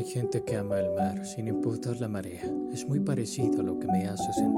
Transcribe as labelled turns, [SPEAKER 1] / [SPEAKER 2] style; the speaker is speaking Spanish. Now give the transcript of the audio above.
[SPEAKER 1] Hay gente que ama el mar sin importar la marea. Es muy parecido a lo que me hace sentir.